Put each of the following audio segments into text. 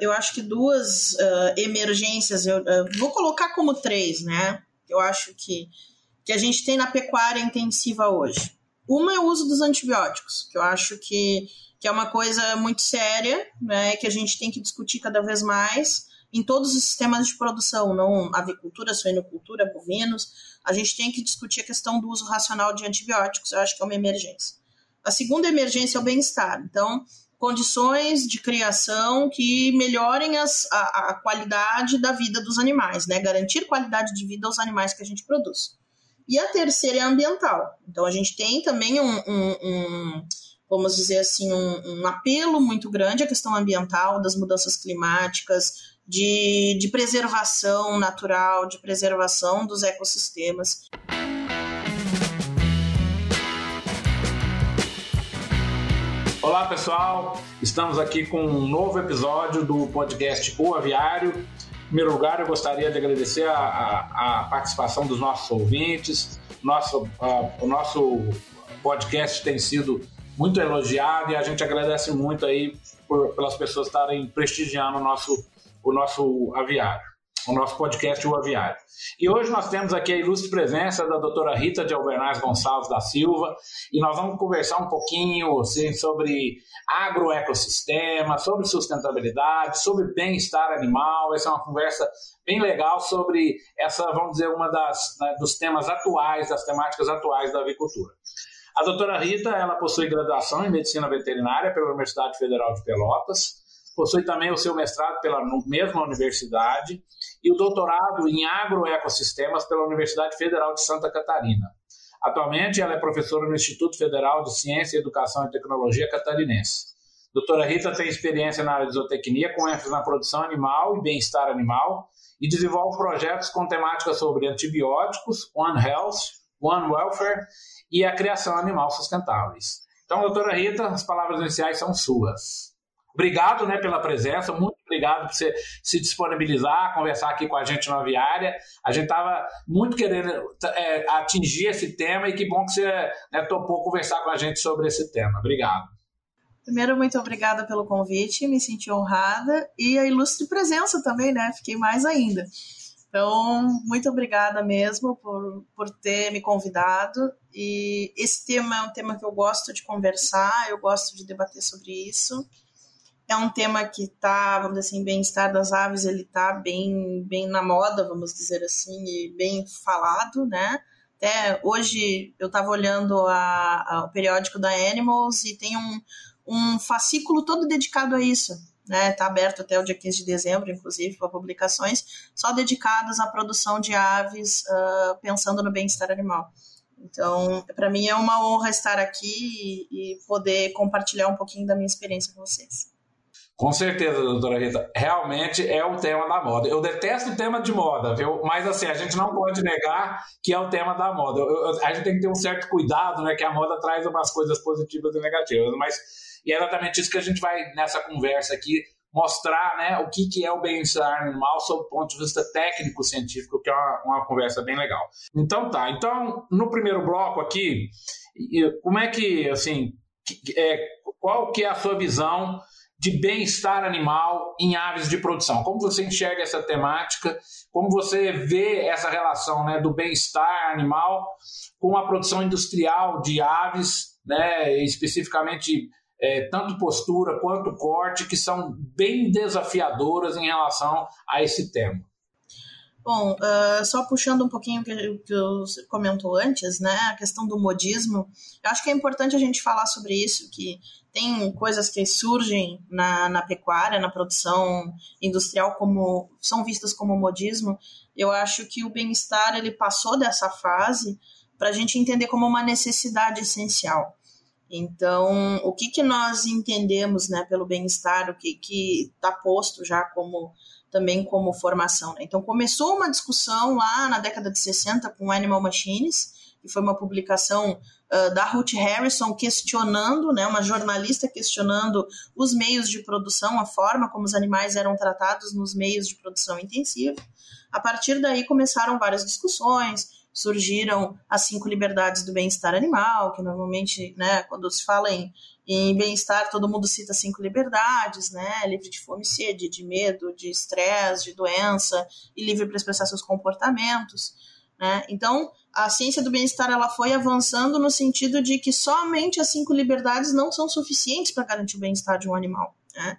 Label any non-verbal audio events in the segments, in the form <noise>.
Eu acho que duas uh, emergências, eu uh, vou colocar como três, né? Eu acho que, que a gente tem na pecuária intensiva hoje. Uma é o uso dos antibióticos, que eu acho que, que é uma coisa muito séria, né? Que a gente tem que discutir cada vez mais em todos os sistemas de produção, não avicultura, suinocultura, bovinos. A gente tem que discutir a questão do uso racional de antibióticos, eu acho que é uma emergência. A segunda emergência é o bem-estar. Então, condições de criação que melhorem as, a, a, qualidade da vida dos animais, né? Garantir qualidade de vida aos animais que a gente produz. E a terceira é ambiental. Então a gente tem também um, um, um vamos dizer assim, um, um, apelo muito grande à questão ambiental, das mudanças climáticas, de, de preservação natural, de preservação dos ecossistemas. Olá pessoal, estamos aqui com um novo episódio do podcast O Aviário. Em primeiro lugar, eu gostaria de agradecer a, a, a participação dos nossos ouvintes. Nosso, a, o nosso podcast tem sido muito elogiado e a gente agradece muito aí por, pelas pessoas estarem prestigiando o nosso, o nosso aviário o nosso podcast O Aviário. E hoje nós temos aqui a ilustre presença da doutora Rita de Albernaz Gonçalves da Silva e nós vamos conversar um pouquinho assim, sobre agroecossistema, sobre sustentabilidade, sobre bem-estar animal. Essa é uma conversa bem legal sobre essa, vamos dizer, uma das né, dos temas atuais, das temáticas atuais da avicultura. A doutora Rita, ela possui graduação em Medicina Veterinária pela Universidade Federal de Pelotas, possui também o seu mestrado pela mesma universidade e o doutorado em agroecossistemas pela Universidade Federal de Santa Catarina. Atualmente, ela é professora no Instituto Federal de Ciência, Educação e Tecnologia Catarinense. Doutora Rita tem experiência na área de zootecnia, com ênfase na produção animal e bem-estar animal, e desenvolve projetos com temáticas sobre antibióticos, One Health, One Welfare e a criação animal sustentáveis. Então, doutora Rita, as palavras iniciais são suas. Obrigado né, pela presença, muito obrigado por você se disponibilizar, conversar aqui com a gente na Viária. A gente estava muito querendo é, atingir esse tema e que bom que você né, topou conversar com a gente sobre esse tema. Obrigado. Primeiro, muito obrigada pelo convite, me senti honrada e a ilustre presença também, né? Fiquei mais ainda. Então, muito obrigada mesmo por, por ter me convidado. E esse tema é um tema que eu gosto de conversar, eu gosto de debater sobre isso é um tema que está, vamos dizer assim, bem-estar das aves, ele está bem, bem na moda, vamos dizer assim, e bem falado, né? Até hoje eu estava olhando a, a, o periódico da Animals e tem um, um fascículo todo dedicado a isso, né? Está aberto até o dia 15 de dezembro, inclusive, para publicações, só dedicadas à produção de aves, uh, pensando no bem-estar animal. Então, para mim é uma honra estar aqui e, e poder compartilhar um pouquinho da minha experiência com vocês. Com certeza, doutora Rita. Realmente é o tema da moda. Eu detesto o tema de moda, viu? Mas assim, a gente não pode negar que é o tema da moda. Eu, eu, a gente tem que ter um certo cuidado, né? Que a moda traz umas coisas positivas e negativas. Mas e é exatamente isso que a gente vai nessa conversa aqui mostrar, né? O que, que é o bem-estar animal sob o ponto de vista técnico-científico, que é uma, uma conversa bem legal. Então tá. Então, no primeiro bloco aqui, como é que, assim, é, qual que é a sua visão de bem-estar animal em aves de produção. Como você enxerga essa temática? Como você vê essa relação né, do bem-estar animal com a produção industrial de aves, né, especificamente é, tanto postura quanto corte, que são bem desafiadoras em relação a esse tema? Bom, uh, só puxando um pouquinho o que, que você comentou antes, né, a questão do modismo, eu acho que é importante a gente falar sobre isso, que tem coisas que surgem na, na pecuária, na produção industrial, como são vistas como modismo. Eu acho que o bem-estar ele passou dessa fase para a gente entender como uma necessidade essencial. Então, o que, que nós entendemos né, pelo bem-estar, o que está posto já como também como formação. Né? Então começou uma discussão lá na década de 60 com Animal Machines, foi uma publicação uh, da Ruth Harrison questionando, né, uma jornalista questionando os meios de produção, a forma como os animais eram tratados nos meios de produção intensiva. A partir daí começaram várias discussões surgiram as cinco liberdades do bem-estar animal, que normalmente, né, quando se fala em, em bem-estar, todo mundo cita cinco liberdades, né, livre de fome e sede, de medo, de estresse, de doença, e livre para expressar seus comportamentos. Né? Então, a ciência do bem-estar ela foi avançando no sentido de que somente as cinco liberdades não são suficientes para garantir o bem-estar de um animal. Né?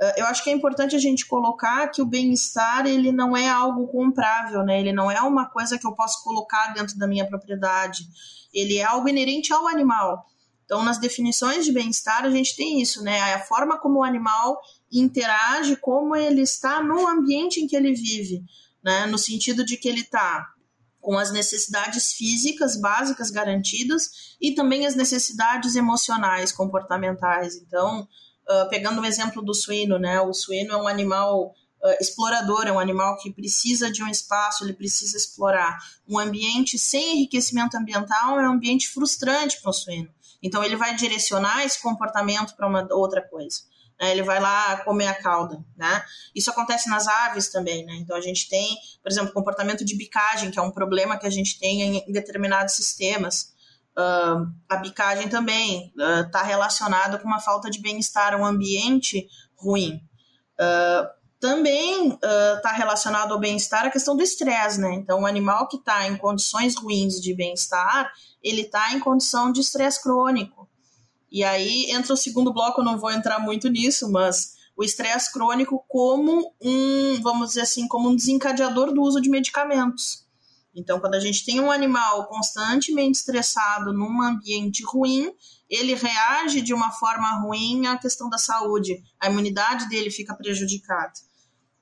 Ah, eu acho que é importante a gente colocar que o bem-estar ele não é algo comprável, né? Ele não é uma coisa que eu posso colocar dentro da minha propriedade. Ele é algo inerente ao animal. Então, nas definições de bem-estar, a gente tem isso, né? A forma como o animal interage, como ele está no ambiente em que ele vive, né? No sentido de que ele está com as necessidades físicas básicas garantidas e também as necessidades emocionais, comportamentais. Então, uh, pegando o exemplo do suíno, né? O suíno é um animal uh, explorador, é um animal que precisa de um espaço, ele precisa explorar. Um ambiente sem enriquecimento ambiental é um ambiente frustrante para o suíno. Então, ele vai direcionar esse comportamento para uma outra coisa né? ele vai lá comer a cauda, né? Isso acontece nas aves também, né? Então a gente tem, por exemplo, comportamento de bicagem, que é um problema que a gente tem em, determinados sistemas. Uh, a bicagem também está uh, relacionada com uma falta de bem-estar, um ambiente ruim. Uh, também está relacionado ao bem-estar a questão do estresse, né? Então, o animal que está em condições ruins de bem-estar, ele está em condição de estresse crônico. E aí entra o segundo bloco, eu não vou entrar muito nisso, mas o estresse crônico como um, vamos dizer assim, como um desencadeador do uso de medicamentos. Então, quando a gente tem um animal constantemente estressado num ambiente ruim, ele reage de uma forma ruim à questão da saúde, a imunidade dele fica prejudicada.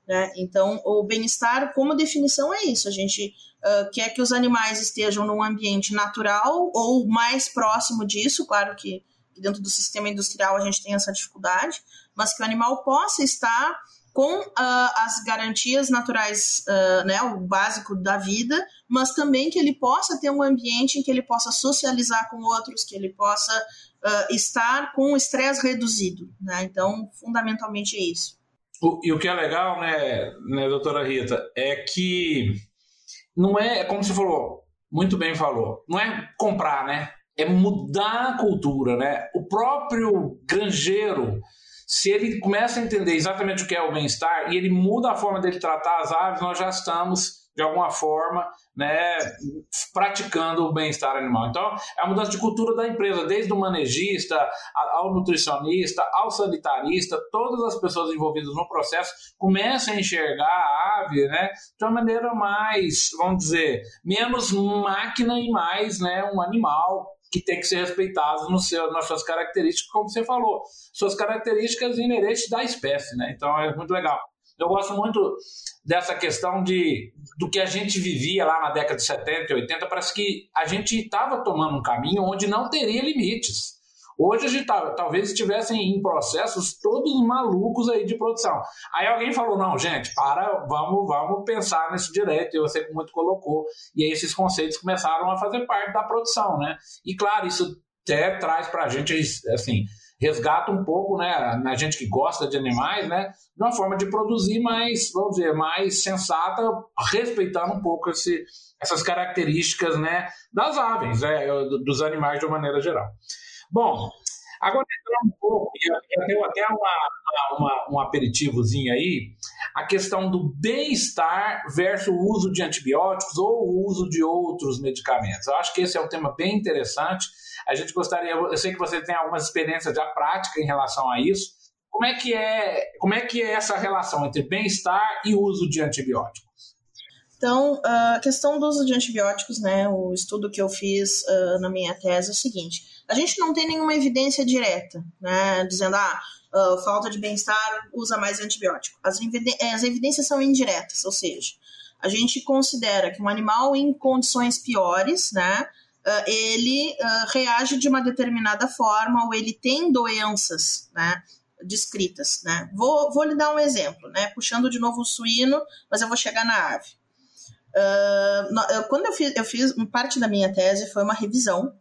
Né? Então, o bem-estar, como definição, é isso. A gente uh, quer que os animais estejam num ambiente natural ou mais próximo disso, claro que que dentro do sistema industrial a gente tem essa dificuldade, mas que o animal possa estar com uh, as garantias naturais, uh, né, o básico da vida, mas também que ele possa ter um ambiente em que ele possa socializar com outros, que ele possa uh, estar com o estresse reduzido. Né? Então, fundamentalmente é isso. O, e o que é legal, né, né, doutora Rita, é que não é, como você falou, muito bem falou, não é comprar, né? É mudar a cultura, né? O próprio granjeiro, se ele começa a entender exatamente o que é o bem-estar e ele muda a forma dele tratar as aves, nós já estamos de alguma forma, né, praticando o bem-estar animal. Então, é a mudança de cultura da empresa, desde o manejista ao nutricionista, ao sanitarista, todas as pessoas envolvidas no processo começam a enxergar a ave, né, de uma maneira mais, vamos dizer, menos máquina e mais, né, um animal que tem que ser respeitados no seu, nas suas características, como você falou, suas características inerentes da espécie, né? Então é muito legal. Eu gosto muito dessa questão de do que a gente vivia lá na década de 70 e 80, parece que a gente estava tomando um caminho onde não teria limites. Hoje a gente tá, talvez estivessem em processos todos malucos aí de produção. Aí alguém falou: não, gente, para, vamos, vamos pensar nesse direito, e você muito colocou. E aí esses conceitos começaram a fazer parte da produção, né? E claro, isso até traz para a gente, assim, resgata um pouco, né, na gente que gosta de animais, né, de uma forma de produzir mais, vamos dizer, mais sensata, respeitando um pouco esse, essas características, né, das aves, né, dos animais de uma maneira geral. Bom, agora entrando um pouco, eu tenho até uma, uma, um aperitivozinho aí, a questão do bem-estar versus o uso de antibióticos ou o uso de outros medicamentos. Eu acho que esse é um tema bem interessante. A gente gostaria, eu sei que você tem algumas experiências já práticas em relação a isso. Como é que é, como é, que é essa relação entre bem-estar e uso de antibióticos? Então, a questão do uso de antibióticos, né, o estudo que eu fiz uh, na minha tese é o seguinte: a gente não tem nenhuma evidência direta, né, dizendo, ah, uh, falta de bem-estar usa mais antibiótico. As, as evidências são indiretas, ou seja, a gente considera que um animal em condições piores, né, uh, ele reage de uma determinada forma ou ele tem doenças, né, descritas, né. Vou, vou lhe dar um exemplo, né, puxando de novo o suíno, mas eu vou chegar na ave. Uh, quando eu fiz, eu fiz parte da minha tese foi uma revisão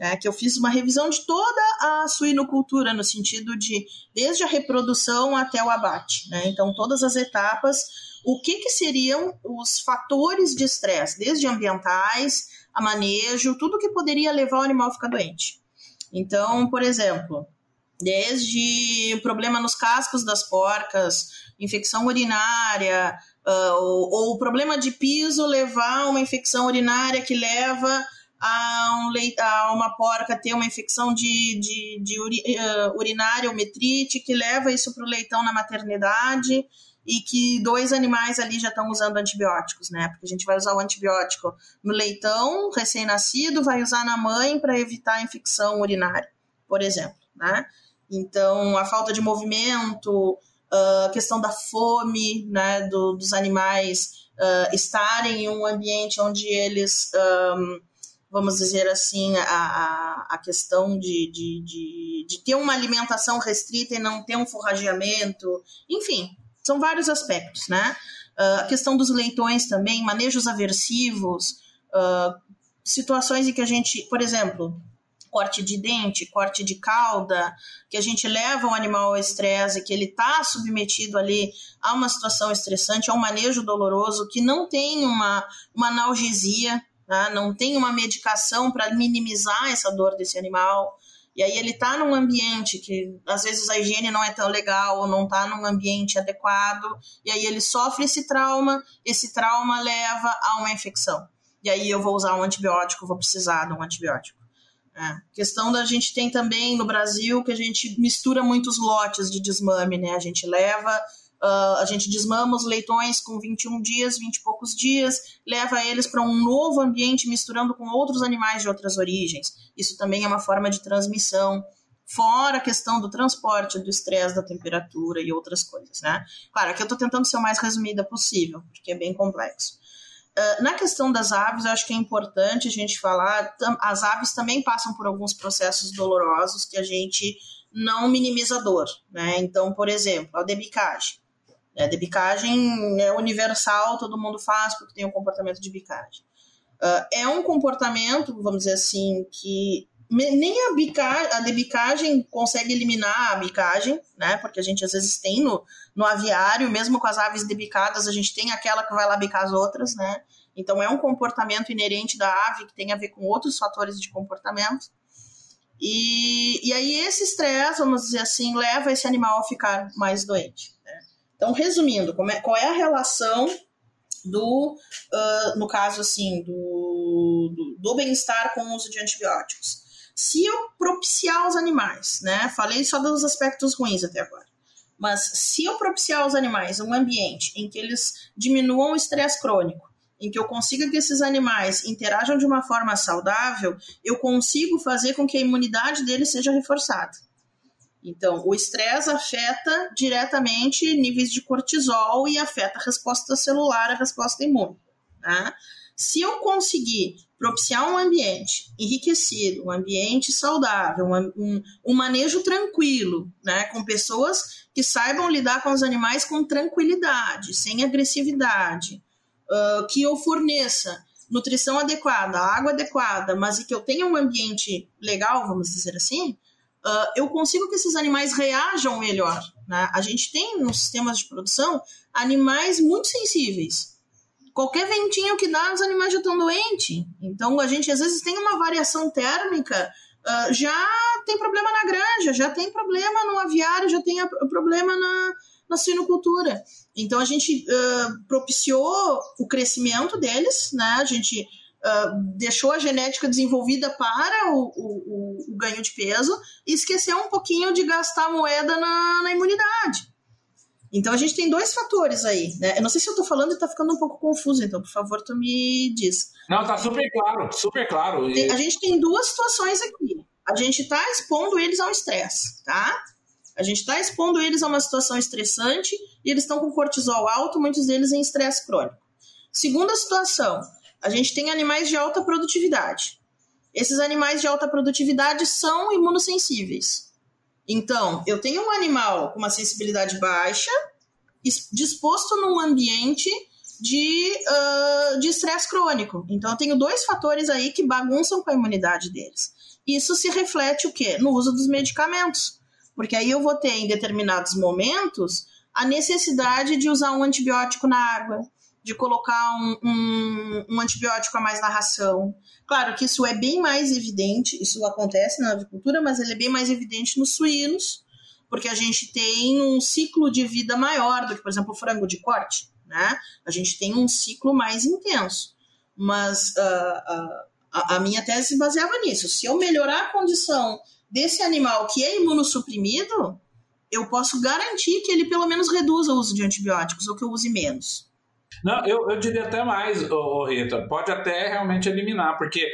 é, que eu fiz uma revisão de toda a suinocultura, no sentido de desde a reprodução até o abate. Né? Então, todas as etapas, o que, que seriam os fatores de estresse, desde ambientais a manejo, tudo que poderia levar o animal a ficar doente. Então, por exemplo, desde o problema nos cascos das porcas, infecção urinária, uh, ou, ou o problema de piso levar uma infecção urinária que leva a, um a uma porca ter uma infecção de, de, de uri, uh, urinária ou metrite, que leva isso para o leitão na maternidade e que dois animais ali já estão usando antibióticos, né? Porque a gente vai usar o antibiótico no leitão recém-nascido, vai usar na mãe para evitar a infecção urinária, por exemplo, né? Então, a falta de movimento, a uh, questão da fome, né, do, dos animais uh, estarem em um ambiente onde eles um, vamos dizer assim, a, a questão de, de, de, de, ter uma alimentação restrita e não ter um forrageamento, enfim, são vários aspectos, né? Uh, a questão dos leitões também, manejos aversivos, situações em que a gente, por exemplo, corte de dente, corte de cauda, que a gente leva o animal ao estresse, que ele está submetido ali a uma situação estressante, a um manejo doloroso, que não tem uma, uma analgesia, né? não tem uma medicação para minimizar essa dor desse animal. E aí ele está num ambiente que às vezes a higiene não é tão legal ou não está num ambiente adequado, e aí ele sofre esse trauma, esse trauma leva a uma infecção. E aí eu vou usar um antibiótico, vou precisar de um antibiótico. É. Questão da gente tem também no Brasil que a gente mistura muitos lotes de desmame, né? A gente leva Uh, a gente desmama os leitões com 21 dias, 20 e poucos dias, leva eles para um novo ambiente misturando com outros animais de outras origens. Isso também é uma forma de transmissão. Fora a questão do transporte, do estresse, da temperatura e outras coisas, né? Claro, aqui eu estou tentando ser o mais resumida possível, porque é bem complexo. Uh, na questão das aves, acho que é importante a gente falar. As aves também passam por alguns processos dolorosos que a gente não minimiza a dor, né? Então, por exemplo, a debicagem. A debicagem é universal, todo mundo faz porque tem um comportamento de bicagem. Uh, é um comportamento, vamos dizer assim, que nem a, bica, a debicagem consegue eliminar a bicagem, né? Porque a gente às vezes tem no, no aviário, mesmo com as aves debicadas, a gente tem aquela que vai lá bicar as outras, né? Então é um comportamento inerente da ave que tem a ver com outros fatores de comportamento. E, e aí esse estresse, vamos dizer assim, leva esse animal a ficar mais doente. Então, resumindo, é, qual é a relação do, uh, no caso assim, do, do, do bem-estar com o uso de antibióticos? Se eu propiciar os animais, né? Falei só dos aspectos ruins até agora. Mas se eu propiciar aos animais um ambiente em que eles diminuam o estresse crônico, em que eu consiga que esses animais interajam de uma forma saudável, eu consigo fazer com que a imunidade deles seja reforçada. Então, o estresse afeta diretamente níveis de cortisol e afeta a resposta celular, a resposta imune. Tá? Se eu conseguir propiciar um ambiente enriquecido, um ambiente saudável, um, um, um, manejo tranquilo, né, com pessoas que saibam lidar com os animais com tranquilidade, sem agressividade, uh, que eu forneça nutrição adequada, água adequada, mas e que eu tenha um ambiente legal, vamos dizer assim, uh, eu consigo que esses animais reajam melhor. Né? A gente tem nos sistemas de produção animais muito sensíveis. Qualquer ventinho que dá, os animais já estão doentes. Então, a gente às vezes tem uma variação térmica, uh, já tem problema na granja, já tem problema no aviário, já tem problema na, na. Então, a gente uh, propiciou o crescimento deles, né? A gente uh, deixou a genética desenvolvida para o, o, o, ganho de peso e esqueceu um pouquinho de gastar moeda na, na imunidade. Então a gente tem dois fatores aí, né? Eu não sei se eu tô falando e tá ficando um pouco confuso, então por favor tu me diz. Não, tá super claro, super claro. A gente tem duas situações aqui. A gente tá expondo eles ao estresse, tá? A gente está expondo eles a uma situação estressante e eles estão com cortisol alto, muitos deles em estresse crônico. Segunda situação, a gente tem animais de alta produtividade. Esses animais de alta produtividade são imunossensíveis. Então, eu tenho um animal com uma sensibilidade baixa, disposto num ambiente de uh, estresse crônico. Então, eu tenho dois fatores aí que bagunçam com a imunidade deles. Isso se reflete o quê? No uso dos medicamentos. Porque aí eu vou ter, em determinados momentos, a necessidade de usar um antibiótico na água, de colocar um, um, um, antibiótico a mais na ração. Claro que isso é bem mais evidente, isso acontece na avicultura, mas ele é bem mais evidente nos suínos, porque a gente tem um ciclo de vida maior do que, por exemplo, o frango de corte. Né? A gente tem um ciclo mais intenso. Mas uh, uh, a, a minha tese se baseava nisso. Se eu melhorar a condição desse animal que é imunossuprimido, eu posso garantir que ele pelo menos reduza o uso de antibióticos ou que eu use menos. Não, eu, eu diria até mais, Rita, pode até realmente eliminar, porque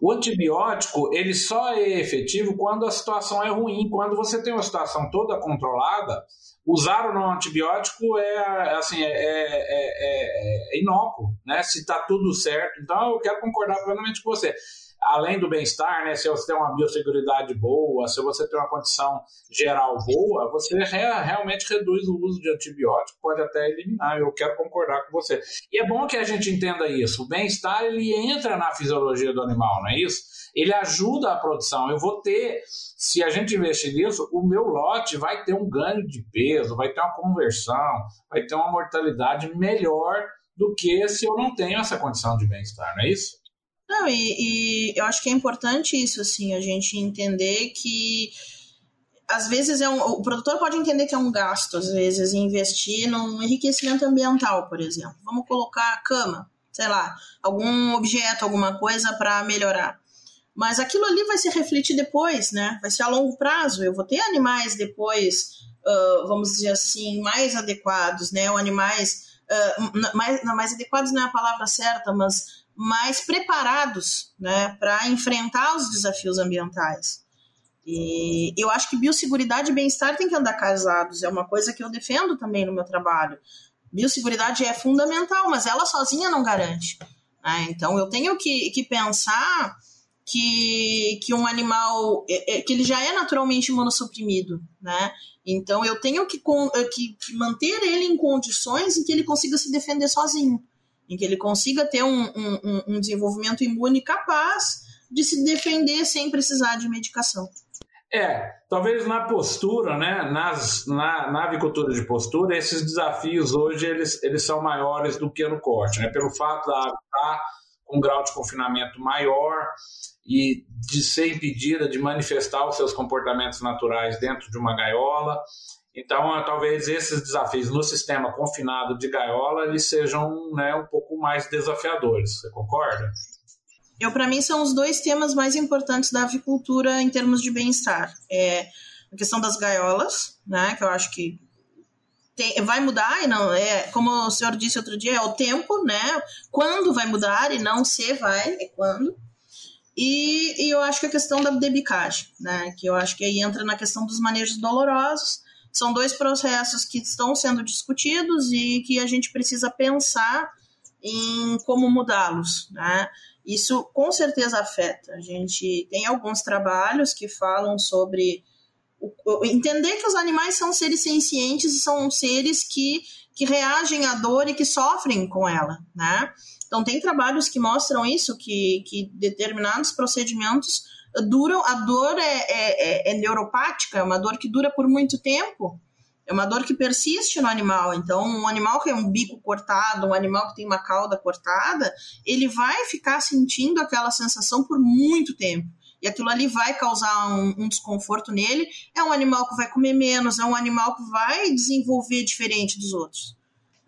o antibiótico ele só é efetivo quando a situação é ruim. Quando você tem uma situação toda controlada, usar ou não antibiótico é assim é, é, é, é inócuo, né? Se está tudo certo. Então eu quero concordar plenamente com você além do bem-estar, né, se você tem uma biosseguridade boa, se você tem uma condição geral boa, você re realmente reduz o uso de antibiótico, pode até eliminar. Eu quero concordar com você. E é bom que a gente entenda isso. O bem-estar ele entra na fisiologia do animal, não é isso? Ele ajuda a produção. Eu vou ter, se a gente investir nisso, o meu lote vai ter um ganho de peso, vai ter uma conversão, vai ter uma mortalidade melhor do que se eu não tenho essa condição de bem-estar, não é isso? Não, e, e, eu acho que é importante isso, assim, a gente entender que às vezes é um, o produtor pode entender que é um gasto, às vezes, investir num enriquecimento ambiental, por exemplo. Vamos colocar cama, sei lá, algum objeto, alguma coisa para melhorar. Mas aquilo ali vai se refletir depois, né? Vai ser a longo prazo. Eu vou ter animais depois, uh, vamos dizer assim, mais adequados, né? Ou animais uh, mais, não, mais adequados não é a palavra certa, mas mais preparados né, para enfrentar os desafios ambientais. E eu acho que biosseguridade e bem-estar têm que andar casados, é uma coisa que eu defendo também no meu trabalho. Biosseguridade é fundamental, mas ela sozinha não garante. Né? Então eu tenho que, que pensar que, que um animal é, é, que ele já é naturalmente imunossuprimido, né? Então eu tenho que, que, que manter ele em condições em que ele consiga se defender sozinho em que ele consiga ter um, um, um desenvolvimento imune capaz de se defender sem precisar de medicação. É, talvez na postura, né, nas, na, na avicultura de postura, esses desafios hoje eles, eles são maiores do que no corte, né, pelo fato da ave estar com um grau de confinamento maior e de ser impedida de manifestar os seus comportamentos naturais dentro de uma gaiola. Então, é, talvez esses desafios no sistema confinado de gaiola eles sejam né, um pouco mais desafiadores. Você concorda? Eu, para mim, são os dois temas mais importantes da avicultura em termos de bem-estar. É a questão das gaiolas, né, que eu acho que tem, vai mudar e não é como o senhor disse outro dia é o tempo, né? Quando vai mudar e não se vai, é quando. E, e eu acho que a questão da debicagem, né? Que eu acho que aí entra na questão dos manejos dolorosos são dois processos que estão sendo discutidos e que a gente precisa pensar em como mudá-los, né? Isso com certeza afeta. A gente tem alguns trabalhos que falam sobre o, entender que os animais são seres sencientes e são seres que, que reagem à dor e que sofrem com ela, né? Então tem trabalhos que mostram isso, que, que determinados procedimentos duram, a dor é, é, é, é neuropática, é uma dor que dura por muito tempo. É uma dor que persiste no animal. Então, um animal que é um bico cortado, um animal que tem uma cauda cortada, ele vai ficar sentindo aquela sensação por muito tempo. E aquilo ali vai causar um, um desconforto nele. É um animal que vai comer menos, é um animal que vai desenvolver diferente dos outros.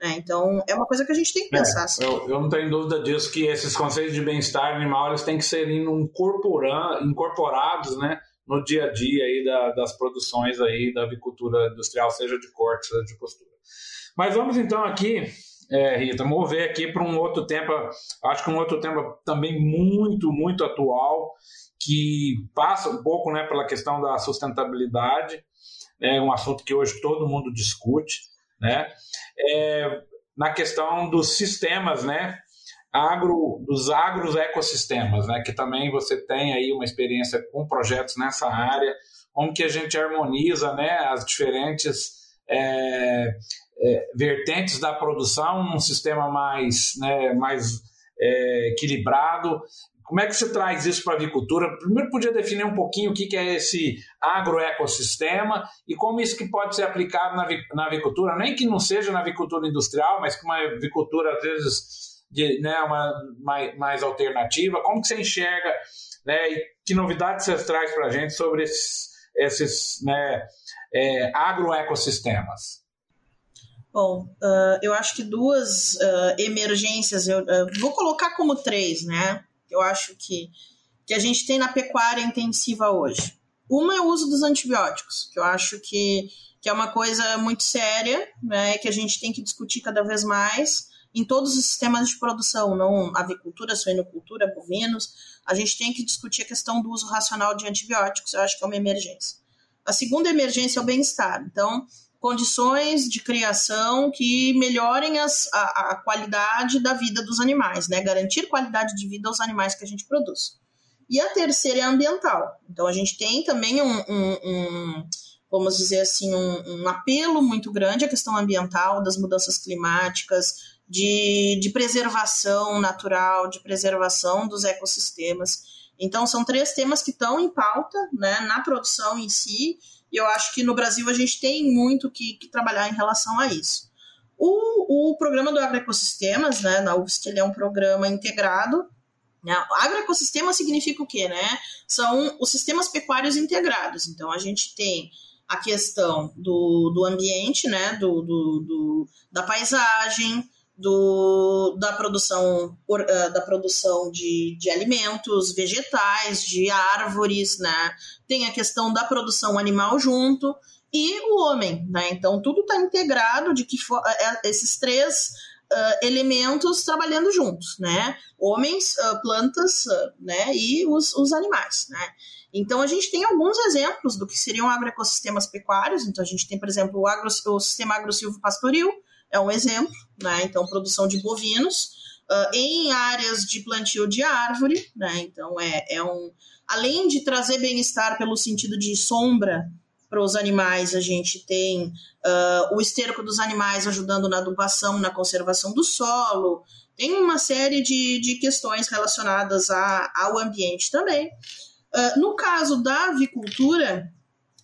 É, então, é uma coisa que a gente tem que pensar. É, eu, eu, não tenho dúvida disso, que esses conceitos de bem-estar animal eles têm que ser incorporados né, no dia a dia aí da, das produções aí da avicultura industrial, seja de corte, seja de costura. Mas vamos então aqui, é, Rita, mover aqui para um outro tema, acho que um outro tema também muito, muito atual, que passa um pouco né, pela questão da sustentabilidade, é um assunto que hoje todo mundo discute, né? É, na questão dos sistemas, né? Agro, dos agros ecossistemas, né? Que também você tem aí uma experiência com projetos nessa área, como que a gente harmoniza, né? As diferentes é, é, vertentes da produção num sistema mais, né, mais é, equilibrado, Como é que você traz isso para a avicultura? Primeiro, podia definir um pouquinho o que é esse agroecossistema e como isso que pode ser aplicado na avicultura, nem que não seja na avicultura industrial, mas que uma avicultura, às vezes, de, né, uma, mais, mais alternativa. Como que você enxerga né, e que novidades você traz para a gente sobre esses, esses né, é, agroecossistemas? Bom, uh, eu acho que duas uh, emergências, eu uh, vou colocar como três, né? Eu acho que, que a gente tem na pecuária intensiva hoje. Uma é o uso dos antibióticos, que eu acho que, que é uma coisa muito séria, né? Que a gente tem que discutir cada vez mais em todos os sistemas de produção, não avicultura, suinocultura, bovinos. A gente tem que discutir a questão do uso racional de antibióticos, eu acho que é uma emergência. A segunda emergência é o bem-estar. Então, condições de criação que melhorem as, a, a, qualidade da vida dos animais, né? Garantir qualidade de vida aos animais que a gente produz. E a terceira é ambiental. Então a gente tem também um, um, um vamos dizer assim, um, um, apelo muito grande à questão ambiental, das mudanças climáticas, de, de preservação natural, de preservação dos ecossistemas. Então são três temas que estão em pauta né, na produção em si e eu acho que no Brasil a gente tem muito que, que trabalhar em relação a isso. O, o programa do agroecossistemas, né, na UFST, ele é um programa integrado. Né? Agroecossistema significa o quê, né? São os sistemas pecuários integrados. Então, a gente tem a questão do, do ambiente, né, do, do, do da paisagem, do, da produção, eh, da produção de, de alimentos vegetais, de árvores, né? Tem a questão da produção animal junto e o homem, né? Então tudo está integrado de que for, eh, eh, esses três uh, elementos trabalhando juntos, né? Homens, uh, plantas, uh, né? E os, os animais, né? Então a gente tem alguns exemplos do que seriam agroecossistemas pecuários. Então a gente tem, por exemplo, o, agro, o sistema agro-silvo pastoril, é um exemplo, né? Então, produção de bovinos uh, em áreas de plantio de árvore, né? Então, é, é um. Além de trazer bem-estar pelo sentido de sombra para os animais, a gente tem uh, o esterco dos animais ajudando na adubação, na conservação do solo, tem uma série de, de questões relacionadas a, ao ambiente também. Uh, no caso da avicultura,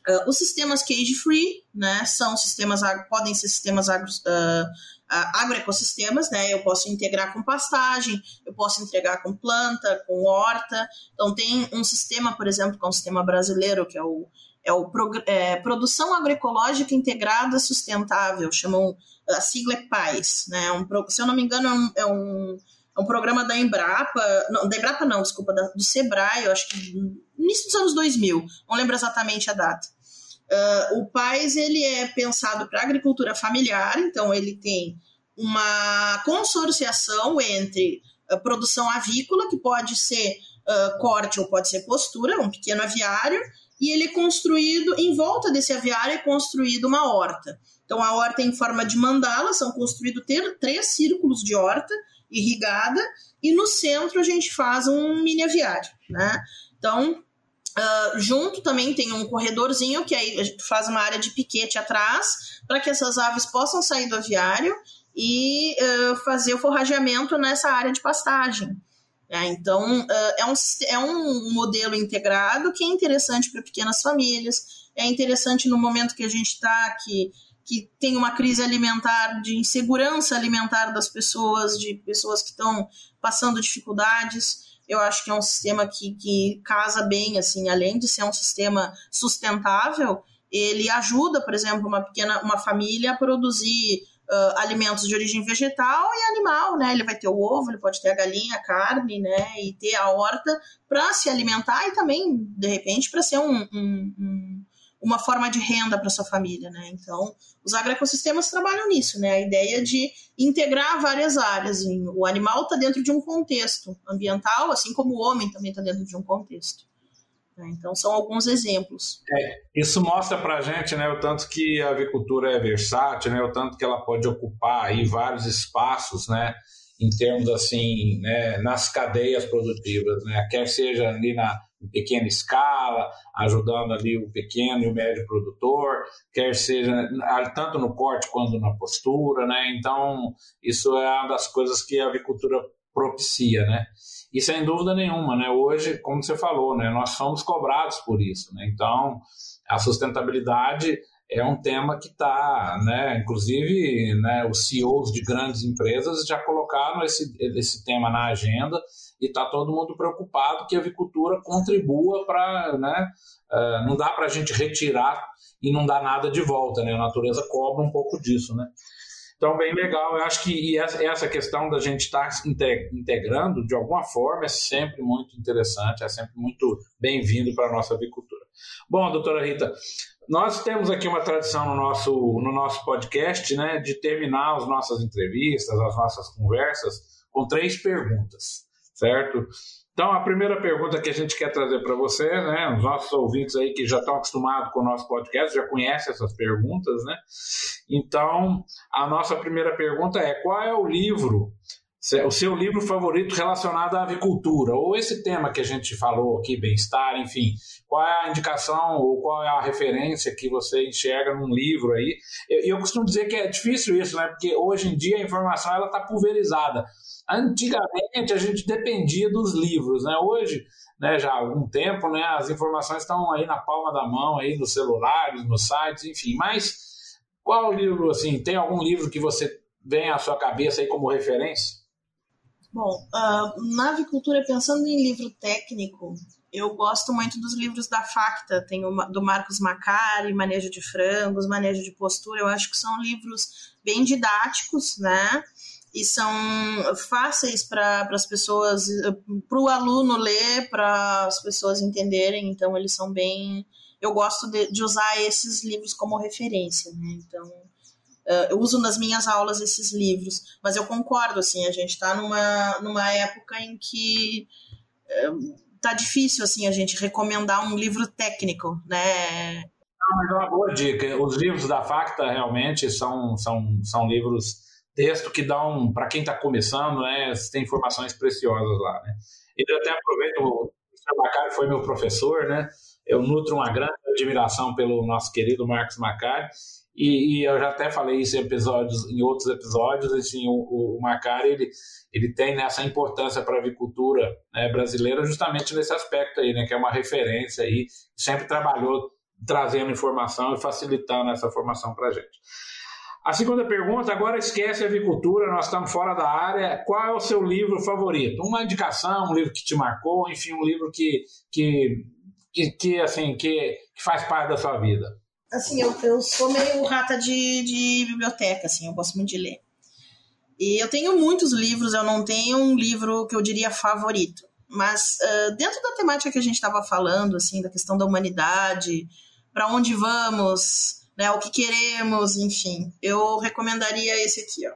Uh, os sistemas cage-free, né, são sistemas, podem ser sistemas uh, agroecossistemas, né, eu posso integrar com pastagem, eu posso integrar com planta, com horta, então tem um sistema, por exemplo, que é um sistema brasileiro, que é o, é o é, Produção Agroecológica Integrada Sustentável, chamam, a sigla é PAIS, né, um, se eu não me engano é um, é um é um programa da Embrapa, não, da Embrapa não, desculpa, da, do Sebrae, eu acho que início dos anos 2000, não lembro exatamente a data. Uh, o PAIS ele é pensado para agricultura familiar, então ele tem uma consorciação entre a produção avícola, que pode ser uh, corte ou pode ser postura, um pequeno aviário, e ele é construído, em volta desse aviário é construído uma horta. Então a horta é em forma de mandala, são construídos três círculos de horta irrigada, e no centro a gente faz um mini aviário, né? Então, Uh, junto também tem um corredorzinho que aí a gente faz uma área de piquete atrás para que essas aves possam sair do aviário e uh, fazer o forrageamento nessa área de pastagem. É, então, uh, é, um, é um modelo integrado que é interessante para pequenas famílias, é interessante no momento que a gente está, que, que tem uma crise alimentar, de insegurança alimentar das pessoas, de pessoas que estão passando dificuldades eu acho que é um sistema que, que casa bem, assim, além de ser um sistema sustentável, ele ajuda, por exemplo, uma pequena uma família a produzir uh, alimentos de origem vegetal e animal, né? Ele vai ter o ovo, ele pode ter a galinha, a carne, né? E ter a horta para se alimentar e também, de repente, para ser um, um, um uma forma de renda para sua família, né? Então, os agroecossistemas trabalham nisso, né? A ideia de integrar várias áreas. O animal está dentro de um contexto ambiental, assim como o homem também está dentro de um contexto. Né? Então, são alguns exemplos. É, isso mostra para a gente, né, o tanto que a avicultura é versátil, né, o tanto que ela pode ocupar aí vários espaços, né? em termos assim, né, nas cadeias produtivas, né, quer seja ali na em pequena escala, ajudando ali o pequeno e o médio produtor, quer seja tanto no corte quanto na postura, né? Então, isso é uma das coisas que a avicultura propicia, né? E sem dúvida nenhuma, né? Hoje, como você falou, né? Nós somos cobrados por isso, né? Então, a sustentabilidade é um tema que está, né, inclusive, né, os CEOs de grandes empresas já colocaram esse, esse tema na agenda e está todo mundo preocupado que a avicultura contribua para, né, uh, não dá para a gente retirar e não dar nada de volta, né, a natureza cobra um pouco disso, né. Então, bem legal, eu acho que essa questão da gente estar tá integrando de alguma forma é sempre muito interessante, é sempre muito bem-vindo para a nossa avicultura. Bom, doutora Rita, nós temos aqui uma tradição no nosso, no nosso podcast, né, de terminar as nossas entrevistas, as nossas conversas, com três perguntas, certo? Então, a primeira pergunta que a gente quer trazer para você, né, os nossos ouvintes aí que já estão acostumados com o nosso podcast, já conhecem essas perguntas, né? Então, a nossa primeira pergunta é: qual é o livro o seu livro favorito relacionado à avicultura, ou esse tema que a gente falou aqui, bem-estar, enfim, qual é a indicação ou qual é a referência que você enxerga num livro aí? E eu, eu, costumo dizer que é difícil isso, né? Porque hoje em dia a informação ela está pulverizada. Antigamente a gente dependia dos livros, né? Hoje, né, já há algum tempo, né, as informações estão aí na palma da mão, aí nos celulares, nos sites, enfim. Mas qual livro, assim, tem algum livro que você vem à sua cabeça aí como referência? Bom, uh, na avicultura, pensando em livro técnico, eu gosto muito dos livros da Facta, tem o do Marcos Macari, Manejo de Frangos, Manejo de Postura, eu acho que são livros bem didáticos, né? E são fáceis para as pessoas, para o aluno ler, para as pessoas entenderem, então eles são bem. Eu gosto de, de usar esses livros como referência, né? Então, eu uso nas minhas aulas esses livros, mas eu concordo, assim, a gente está numa, numa época em que uh, tá difícil, assim, a gente recomendar um livro técnico, né? Não, mas é uma boa dica. Os livros da Facta realmente são, são, são livros texto que dão, para quem está começando, né, tem informações preciosas lá, né? E eu até aproveito, o Sr. Macari foi meu professor, né? Eu nutro uma grande admiração pelo nosso querido Marcos Macari e, e, eu já até falei isso em episódios, em outros episódios, assim, o, o Macari, ele, ele tem nessa importância para a avicultura né, brasileira justamente nesse aspecto aí, né, que é uma referência aí, sempre trabalhou trazendo informação e facilitando essa formação para a gente. A segunda pergunta, agora esquece a avicultura, nós estamos fora da área. Qual é o seu livro favorito? Uma indicação, um livro que te marcou, enfim, um livro que, que, que, que assim, que, que faz parte da sua vida assim, eu, eu sou meio rata de, de biblioteca, assim, eu gosto muito de ler. E eu tenho muitos livros, eu não tenho um livro que eu diria favorito. Mas uh, dentro da temática que a gente estava falando, assim, da questão da humanidade, para onde vamos, né, o que queremos, enfim, eu recomendaria esse aqui, ó.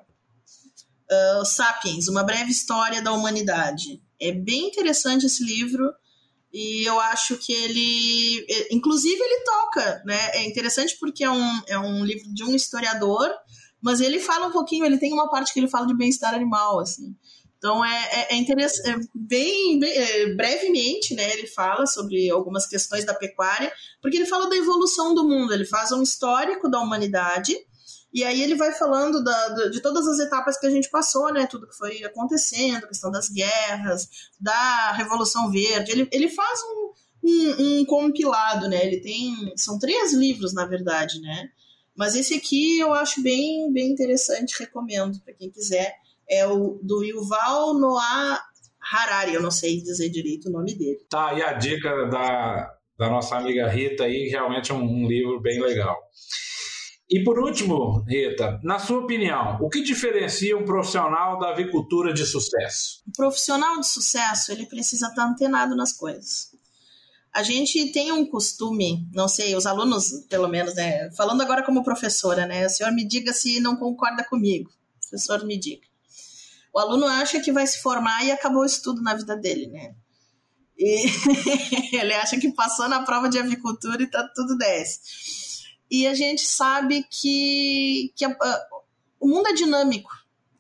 Uh, Sapiens, Uma Breve História da Humanidade. É bem interessante esse livro. E eu acho que ele. Inclusive, ele toca, né? É interessante porque é um, é um livro de um historiador, mas ele fala um pouquinho, ele tem uma parte que ele fala de bem-estar animal, assim. Então é, é, é interessante, é bem, bem é, brevemente, né? Ele fala sobre algumas questões da pecuária, porque ele fala da evolução do mundo, ele faz um histórico da humanidade e aí ele vai falando da, de todas as etapas que a gente passou, né? Tudo que foi acontecendo, a questão das guerras, da Revolução Verde. Ele, ele faz um, um, um compilado, né? Ele tem. São três livros, na verdade, né? Mas esse aqui eu acho bem, bem interessante, recomendo para quem quiser. É o do Yuval Noah Harari, eu não sei dizer direito o nome dele. Tá, e a dica da, da nossa amiga Rita aí, realmente um, um livro bem legal. E por último, Rita, na sua opinião, o que diferencia um profissional da avicultura de sucesso? O profissional de sucesso, ele precisa estar antenado nas coisas. A gente tem um costume, não sei, os alunos, pelo menos, né? Falando agora como professora, né? O senhor me diga se não concorda comigo. O professor me diga. O aluno acha que vai se formar e acabou o estudo na vida dele, né? E <laughs> ele acha que passou na prova de avicultura e tá tudo 10 e a gente sabe que, que a, a, o mundo é dinâmico,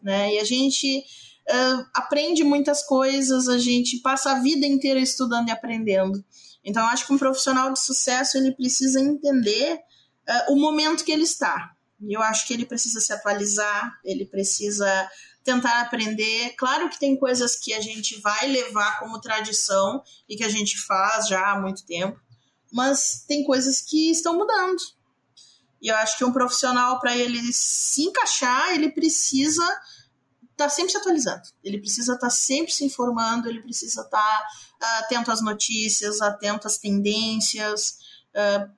né? E a gente uh, aprende muitas coisas, a gente passa a vida inteira estudando e aprendendo. Então, acho que um profissional de sucesso ele precisa entender uh, o momento que ele está. E eu acho que ele precisa se atualizar, ele precisa tentar aprender. Claro que tem coisas que a gente vai levar como tradição e que a gente faz já há muito tempo, mas tem coisas que estão mudando. E eu acho que um profissional, para ele se encaixar, ele precisa estar tá sempre se atualizando. Ele precisa estar tá sempre se informando, ele precisa estar tá, uh, atento às notícias, atento às tendências. Uh,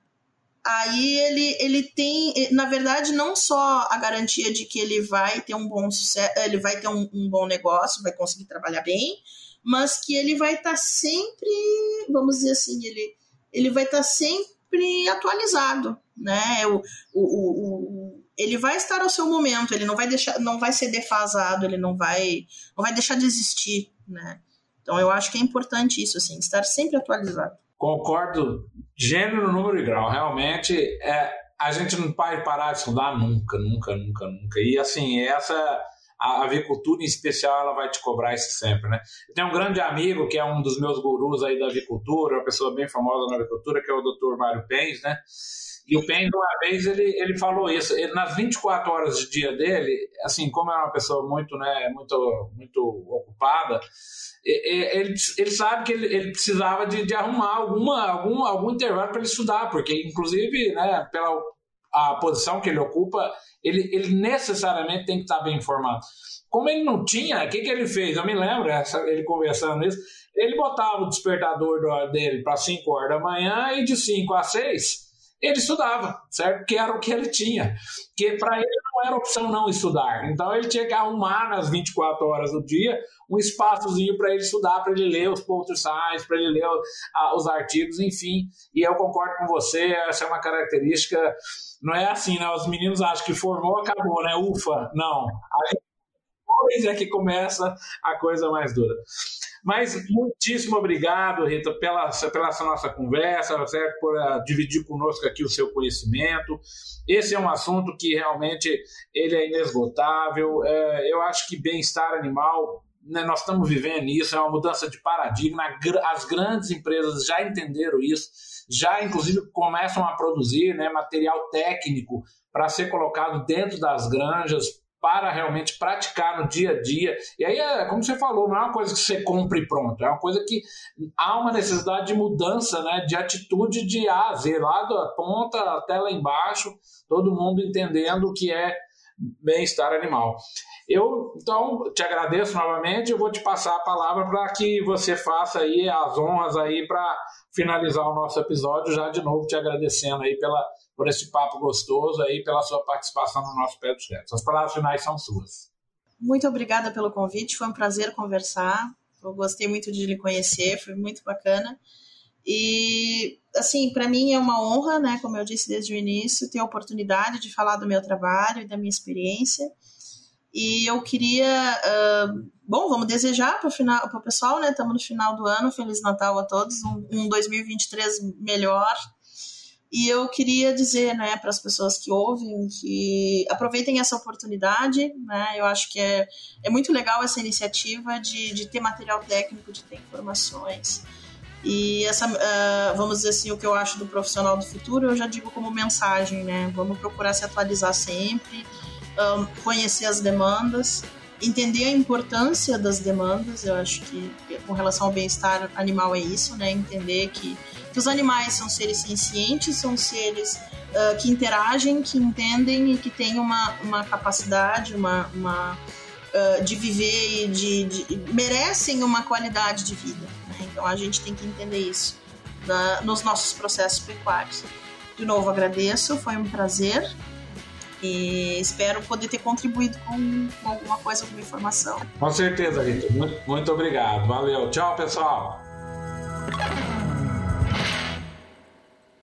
aí ele, ele tem, na verdade, não só a garantia de que ele vai ter um bom sucesso, ele vai ter um, um bom negócio, vai conseguir trabalhar bem, mas que ele vai estar tá sempre, vamos dizer assim, ele, ele vai estar tá sempre atualizado, né? O, o, o, ele vai estar ao seu momento, ele não vai deixar, não vai ser defasado, ele não vai, não vai deixar de existir, né? Então eu acho que é importante isso, assim, estar sempre atualizado. Concordo, gênero, número e grau. Realmente, é, a gente não vai parar de estudar nunca, nunca, nunca, nunca. E assim, essa a avicultura em especial ela vai te cobrar isso sempre, né? Eu tenho um grande amigo que é um dos meus gurus aí da avicultura, uma pessoa bem famosa na avicultura, que é o Dr. Mário Pens, né? E o Pens, uma vez, ele, ele falou isso. Ele, nas 24 horas de dia dele, assim, como era uma pessoa muito, né, muito, muito ocupada, ele, ele sabe que ele, ele precisava de, de arrumar alguma, algum, algum intervalo para ele estudar, porque, inclusive, né, pela a posição que ele ocupa, ele, ele necessariamente tem que estar bem informado. Como ele não tinha, o que, que ele fez? Eu me lembro, ele conversando isso, ele botava o despertador dele para 5 horas da manhã e de 5 a 6 ele estudava, certo? Que era o que ele tinha. Que para ele não era opção não estudar. Então ele tinha que arrumar nas 24 horas do dia um espaçozinho para ele estudar, para ele ler os pontos science, para ele ler os artigos, enfim. E eu concordo com você, essa é uma característica. Não é assim, né? Os meninos acham que formou, acabou, né? Ufa, não. Aí depois é que começa a coisa mais dura. Mas muitíssimo obrigado, Rita, pela, pela nossa conversa, certo? por uh, dividir conosco aqui o seu conhecimento. Esse é um assunto que realmente ele é inesgotável. É, eu acho que bem-estar animal né, nós estamos vivendo isso, é uma mudança de paradigma. As grandes empresas já entenderam isso, já inclusive começam a produzir né, material técnico para ser colocado dentro das granjas para realmente praticar no dia a dia. E aí, é, como você falou, não é uma coisa que você compra e pronto, é uma coisa que há uma necessidade de mudança, né, de atitude de A a Z, lá da ponta até lá embaixo, todo mundo entendendo o que é bem-estar animal. Eu, então, te agradeço novamente, eu vou te passar a palavra para que você faça aí as honras aí para finalizar o nosso episódio, já de novo te agradecendo aí pela por esse papo gostoso aí, pela sua participação no nosso Pé dos Retos. As palavras finais são suas. Muito obrigada pelo convite, foi um prazer conversar. Eu gostei muito de lhe conhecer, foi muito bacana. E, assim, para mim é uma honra, né, como eu disse desde o início, ter a oportunidade de falar do meu trabalho e da minha experiência. E eu queria, uh, bom, vamos desejar para o pessoal, né? Estamos no final do ano, Feliz Natal a todos, um, um 2023 melhor, e eu queria dizer né, para as pessoas que ouvem que aproveitem essa oportunidade. Né? Eu acho que é, é muito legal essa iniciativa de, de ter material técnico, de ter informações. E essa, uh, vamos dizer assim, o que eu acho do profissional do futuro, eu já digo como mensagem, né? Vamos procurar se atualizar sempre, um, conhecer as demandas, entender a importância das demandas. Eu acho que com relação ao bem-estar animal é isso, né? Entender que que os animais são seres sencientes, são seres uh, que interagem, que entendem e que têm uma, uma capacidade, uma, uma uh, de viver e de, de, merecem uma qualidade de vida. Né? Então a gente tem que entender isso na, nos nossos processos pecuários. De novo, agradeço, foi um prazer e espero poder ter contribuído com, com alguma coisa, alguma informação. Com certeza, Rita. Muito, muito obrigado. Valeu. Tchau, pessoal.